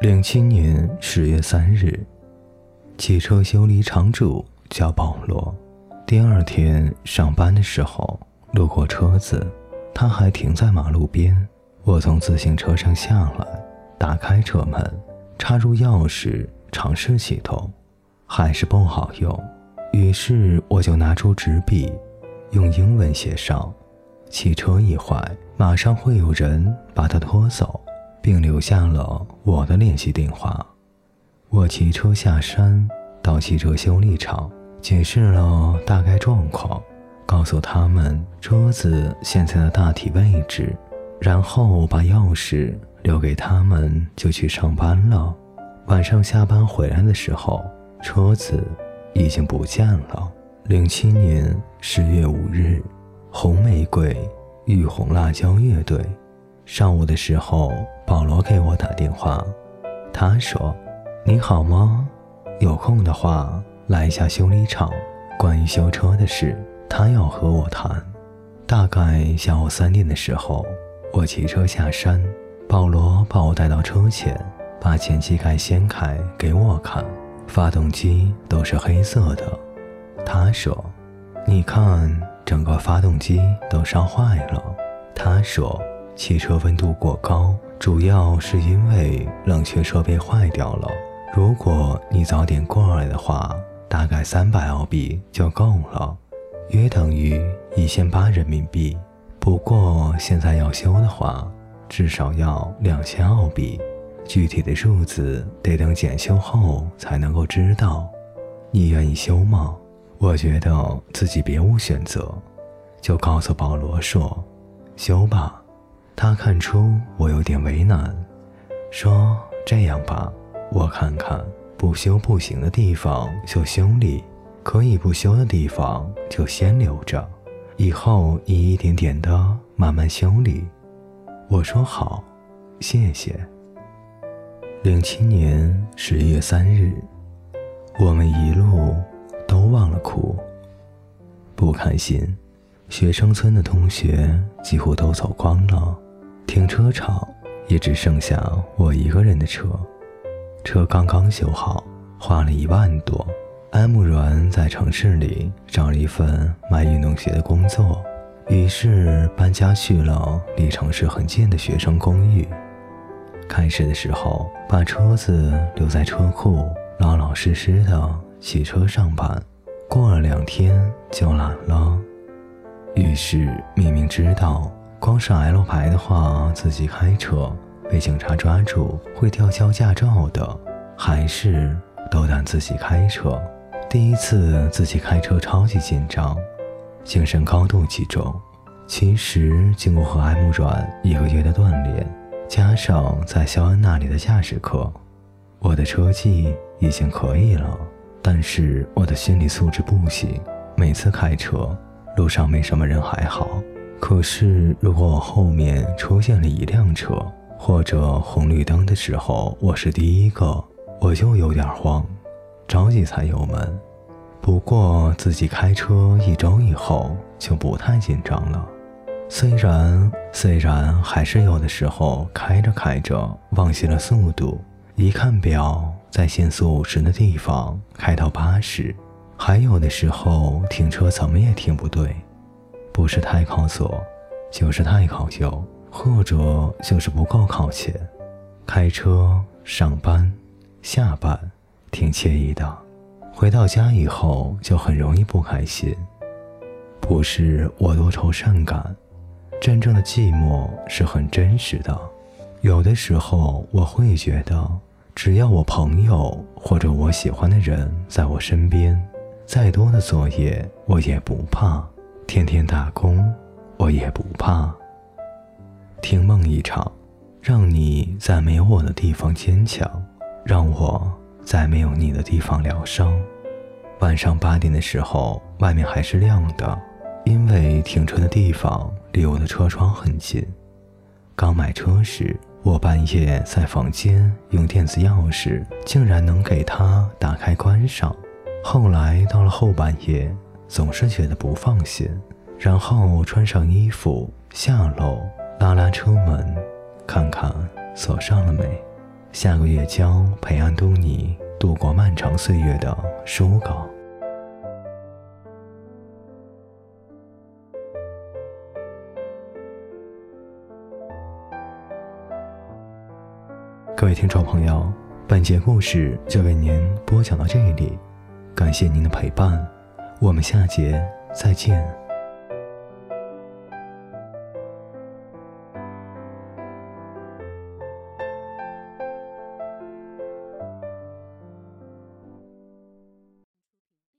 零七年十月三日，汽车修理厂主叫保罗。第二天上班的时候，路过车子，他还停在马路边。我从自行车上下来，打开车门，插入钥匙，尝试启动，还是不好用。于是我就拿出纸笔，用英文写上：“汽车一坏，马上会有人把它拖走。”并留下了我的联系电话。我骑车下山，到汽车修理厂，解释了大概状况，告诉他们车子现在的大体位置，然后把钥匙留给他们，就去上班了。晚上下班回来的时候，车子已经不见了。零七年十月五日，红玫瑰与红辣椒乐队。上午的时候，保罗给我打电话，他说：“你好吗？有空的话来一下修理厂，关于修车的事，他要和我谈。”大概下午三点的时候，我骑车下山，保罗把我带到车前，把前机盖掀开给我看，发动机都是黑色的。他说：“你看，整个发动机都烧坏了。”他说。汽车温度过高，主要是因为冷却设备坏掉了。如果你早点过来的话，大概三百澳币就够了，约等于一千八人民币。不过现在要修的话，至少要两千澳币，具体的数字得等检修后才能够知道。你愿意修吗？我觉得自己别无选择，就告诉保罗说：“修吧。”他看出我有点为难，说：“这样吧，我看看不修不行的地方就修理，可以不修的地方就先留着，以后一一点点的慢慢修理。”我说：“好，谢谢。”零七年十月三日，我们一路都忘了哭，不开心。学生村的同学几乎都走光了。停车场也只剩下我一个人的车，车刚刚修好，花了一万多。安慕软在城市里找了一份卖运动鞋的工作，于是搬家去了离城市很近的学生公寓。开始的时候，把车子留在车库，老老实实的骑车上班。过了两天就懒了，于是明明知道。光是 L 牌的话，自己开车被警察抓住会吊销驾照的，还是斗胆自己开车。第一次自己开车超级紧张，精神高度集中。其实经过和 M 软一个月的锻炼，加上在肖恩那里的驾驶课，我的车技已经可以了。但是我的心理素质不行，每次开车路上没什么人还好。可是，如果我后面出现了一辆车，或者红绿灯的时候我是第一个，我就有点慌，着急踩油门。不过自己开车一周以后就不太紧张了，虽然虽然还是有的时候开着开着忘记了速度，一看表在限速五十的地方开到八十，还有的时候停车怎么也停不对。不是太靠左，就是太靠右，或者就是不够靠前。开车上班、下班挺惬意的，回到家以后就很容易不开心。不是我多愁善感，真正的寂寞是很真实的。有的时候我会觉得，只要我朋友或者我喜欢的人在我身边，再多的作业我也不怕。天天打工，我也不怕。听梦一场，让你在没有我的地方坚强，让我在没有你的地方疗伤。晚上八点的时候，外面还是亮的，因为停车的地方离我的车窗很近。刚买车时，我半夜在房间用电子钥匙，竟然能给它打开关上。后来到了后半夜。总是觉得不放心，然后穿上衣服下楼，拉拉车门，看看锁上了没。下个月交陪安东尼度过漫长岁月的书稿。各位听众朋友，本节故事就为您播讲到这里，感谢您的陪伴，我们下节再见。